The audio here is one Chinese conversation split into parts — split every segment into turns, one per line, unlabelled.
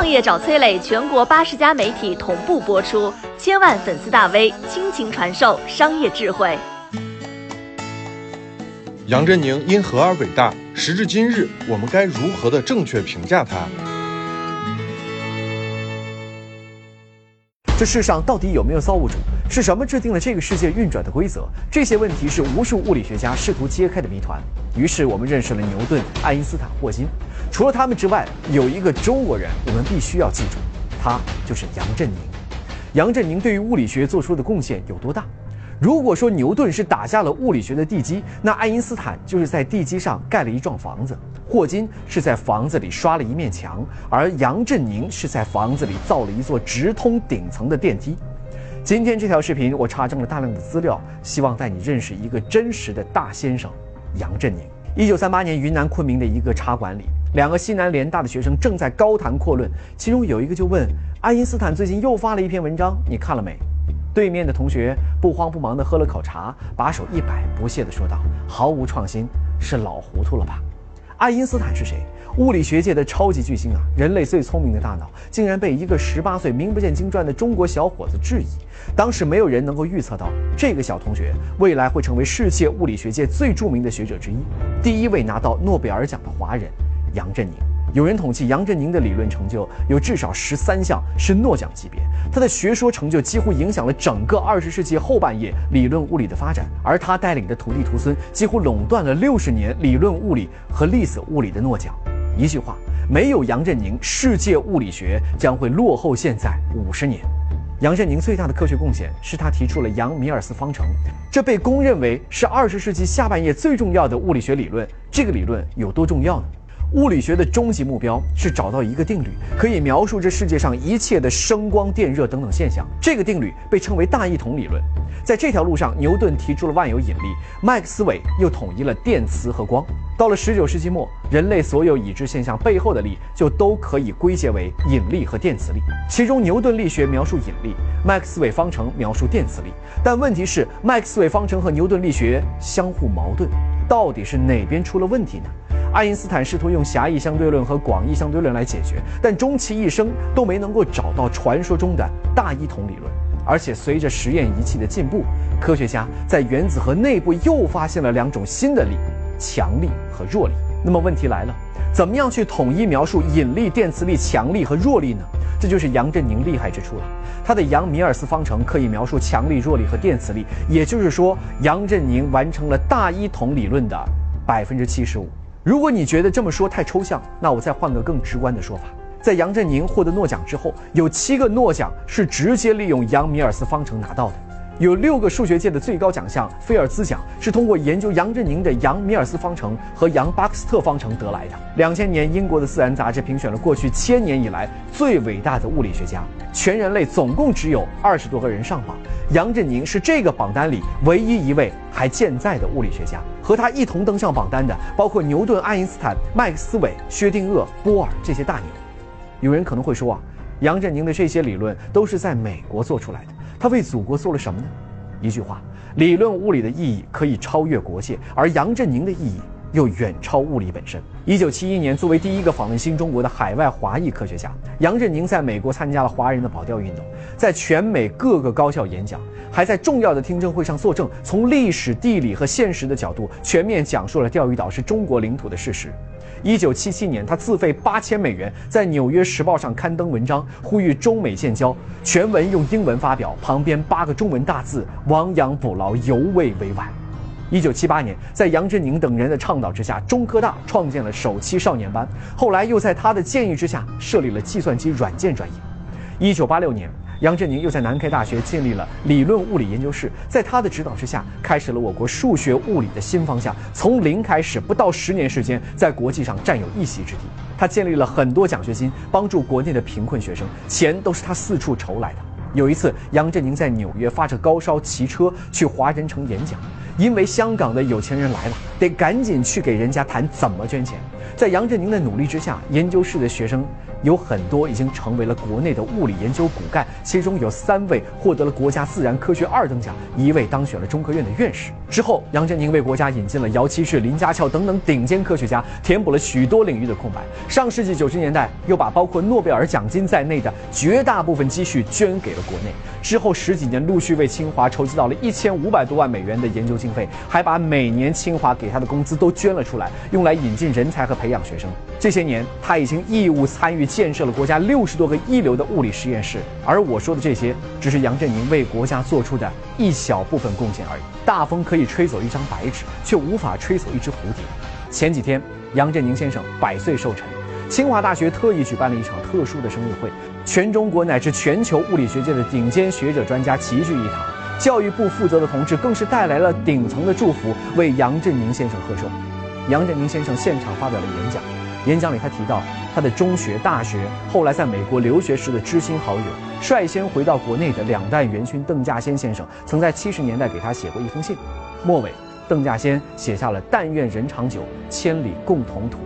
创业找崔磊，全国八十家媒体同步播出，千万粉丝大 V 倾情传授商业智慧。
杨振宁因何而伟大？时至今日，我们该如何的正确评价他？
这世上到底有没有造物主？是什么制定了这个世界运转的规则？这些问题是无数物理学家试图揭开的谜团。于是我们认识了牛顿、爱因斯坦、霍金。除了他们之外，有一个中国人，我们必须要记住，他就是杨振宁。杨振宁对于物理学做出的贡献有多大？如果说牛顿是打下了物理学的地基，那爱因斯坦就是在地基上盖了一幢房子，霍金是在房子里刷了一面墙，而杨振宁是在房子里造了一座直通顶层的电梯。今天这条视频，我查证了大量的资料，希望带你认识一个真实的大先生——杨振宁。一九三八年，云南昆明的一个茶馆里，两个西南联大的学生正在高谈阔论，其中有一个就问爱因斯坦最近又发了一篇文章，你看了没？对面的同学不慌不忙地喝了口茶，把手一摆，不屑地说道：“毫无创新，是老糊涂了吧？”爱因斯坦是谁？物理学界的超级巨星啊！人类最聪明的大脑，竟然被一个十八岁名不见经传的中国小伙子质疑。当时没有人能够预测到，这个小同学未来会成为世界物理学界最著名的学者之一，第一位拿到诺贝尔奖的华人——杨振宁。有人统计，杨振宁的理论成就有至少十三项是诺奖级别。他的学说成就几乎影响了整个二十世纪后半叶理论物理的发展，而他带领的徒弟徒孙几乎垄断了六十年理论物理和粒子物理的诺奖。一句话，没有杨振宁，世界物理学将会落后现在五十年。杨振宁最大的科学贡献是他提出了杨米尔斯方程，这被公认为是二十世纪下半叶最重要的物理学理论。这个理论有多重要呢？物理学的终极目标是找到一个定律，可以描述这世界上一切的声光电热等等现象。这个定律被称为大一统理论。在这条路上，牛顿提出了万有引力，麦克斯韦又统一了电磁和光。到了十九世纪末，人类所有已知现象背后的力就都可以归结为引力和电磁力。其中，牛顿力学描述引力，麦克斯韦方程描述电磁力。但问题是，麦克斯韦方程和牛顿力学相互矛盾，到底是哪边出了问题呢？爱因斯坦试图用狭义相对论和广义相对论来解决，但终其一生都没能够找到传说中的大一统理论。而且随着实验仪器的进步，科学家在原子核内部又发现了两种新的力：强力和弱力。那么问题来了，怎么样去统一描述引力、电磁力、强力和弱力呢？这就是杨振宁厉害之处了。他的杨米尔斯方程可以描述强力、弱力和电磁力，也就是说，杨振宁完成了大一统理论的百分之七十五。如果你觉得这么说太抽象，那我再换个更直观的说法。在杨振宁获得诺奖之后，有七个诺奖是直接利用杨米尔斯方程拿到的。有六个数学界的最高奖项菲尔兹奖是通过研究杨振宁的杨米尔斯方程和杨巴克斯特方程得来的。两千年，英国的《自然》杂志评选了过去千年以来最伟大的物理学家，全人类总共只有二十多个人上榜，杨振宁是这个榜单里唯一一位还健在的物理学家。和他一同登上榜单的包括牛顿、爱因斯坦、麦克斯韦、薛定谔、波尔这些大牛。有人可能会说啊，杨振宁的这些理论都是在美国做出来的。他为祖国做了什么呢？一句话，理论物理的意义可以超越国界，而杨振宁的意义又远超物理本身。一九七一年，作为第一个访问新中国的海外华裔科学家，杨振宁在美国参加了华人的保钓运动，在全美各个高校演讲，还在重要的听证会上作证，从历史、地理和现实的角度全面讲述了钓鱼岛是中国领土的事实。一九七七年，他自费八千美元在《纽约时报》上刊登文章，呼吁中美建交。全文用英文发表，旁边八个中文大字：“亡羊补牢，犹未为晚。”一九七八年，在杨振宁等人的倡导之下，中科大创建了首期少年班。后来又在他的建议之下，设立了计算机软件专业。一九八六年。杨振宁又在南开大学建立了理论物理研究室，在他的指导之下，开始了我国数学物理的新方向。从零开始，不到十年时间，在国际上占有一席之地。他建立了很多奖学金，帮助国内的贫困学生，钱都是他四处筹来的。有一次，杨振宁在纽约发着高烧，骑车去华人城演讲，因为香港的有钱人来了，得赶紧去给人家谈怎么捐钱。在杨振宁的努力之下，研究室的学生。有很多已经成为了国内的物理研究骨干，其中有三位获得了国家自然科学二等奖，一位当选了中科院的院士。之后，杨振宁为国家引进了姚期智、林家翘等等顶尖科学家，填补了许多领域的空白。上世纪九十年代，又把包括诺贝尔奖金在内的绝大部分积蓄捐给了国内。之后十几年，陆续为清华筹集到了一千五百多万美元的研究经费，还把每年清华给他的工资都捐了出来，用来引进人才和培养学生。这些年，他已经义务参与建设了国家六十多个一流的物理实验室。而我说的这些，只是杨振宁为国家做出的一小部分贡献而已。大风可以吹走一张白纸，却无法吹走一只蝴蝶。前几天，杨振宁先生百岁寿辰，清华大学特意举办了一场特殊的生日会，全中国乃至全球物理学界的顶尖学者专家齐聚一堂。教育部负责的同志更是带来了顶层的祝福，为杨振宁先生贺寿。杨振宁先生现场发表了演讲，演讲里他提到他的中学、大学，后来在美国留学时的知心好友。率先回到国内的两代元勋邓稼先先生，曾在七十年代给他写过一封信，末尾邓稼先写下了“但愿人长久，千里共同途”。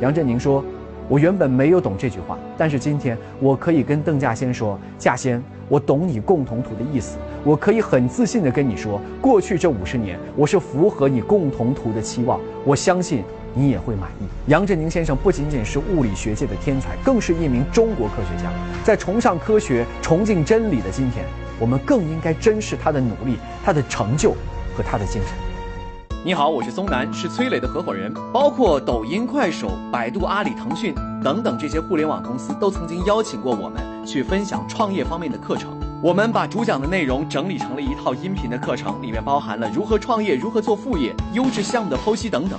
杨振宁说：“我原本没有懂这句话，但是今天我可以跟邓稼先说，稼先，我懂你‘共同途’的意思，我可以很自信地跟你说，过去这五十年，我是符合你‘共同途’的期望，我相信。”你也会满意。杨振宁先生不仅仅是物理学界的天才，更是一名中国科学家。在崇尚科学、崇敬真理的今天，我们更应该珍视他的努力、他的成就和他的精神。
你好，我是松南，是崔磊的合伙人。包括抖音、快手、百度、阿里、腾讯等等这些互联网公司，都曾经邀请过我们去分享创业方面的课程。我们把主讲的内容整理成了一套音频的课程，里面包含了如何创业、如何做副业、优质项目的剖析等等。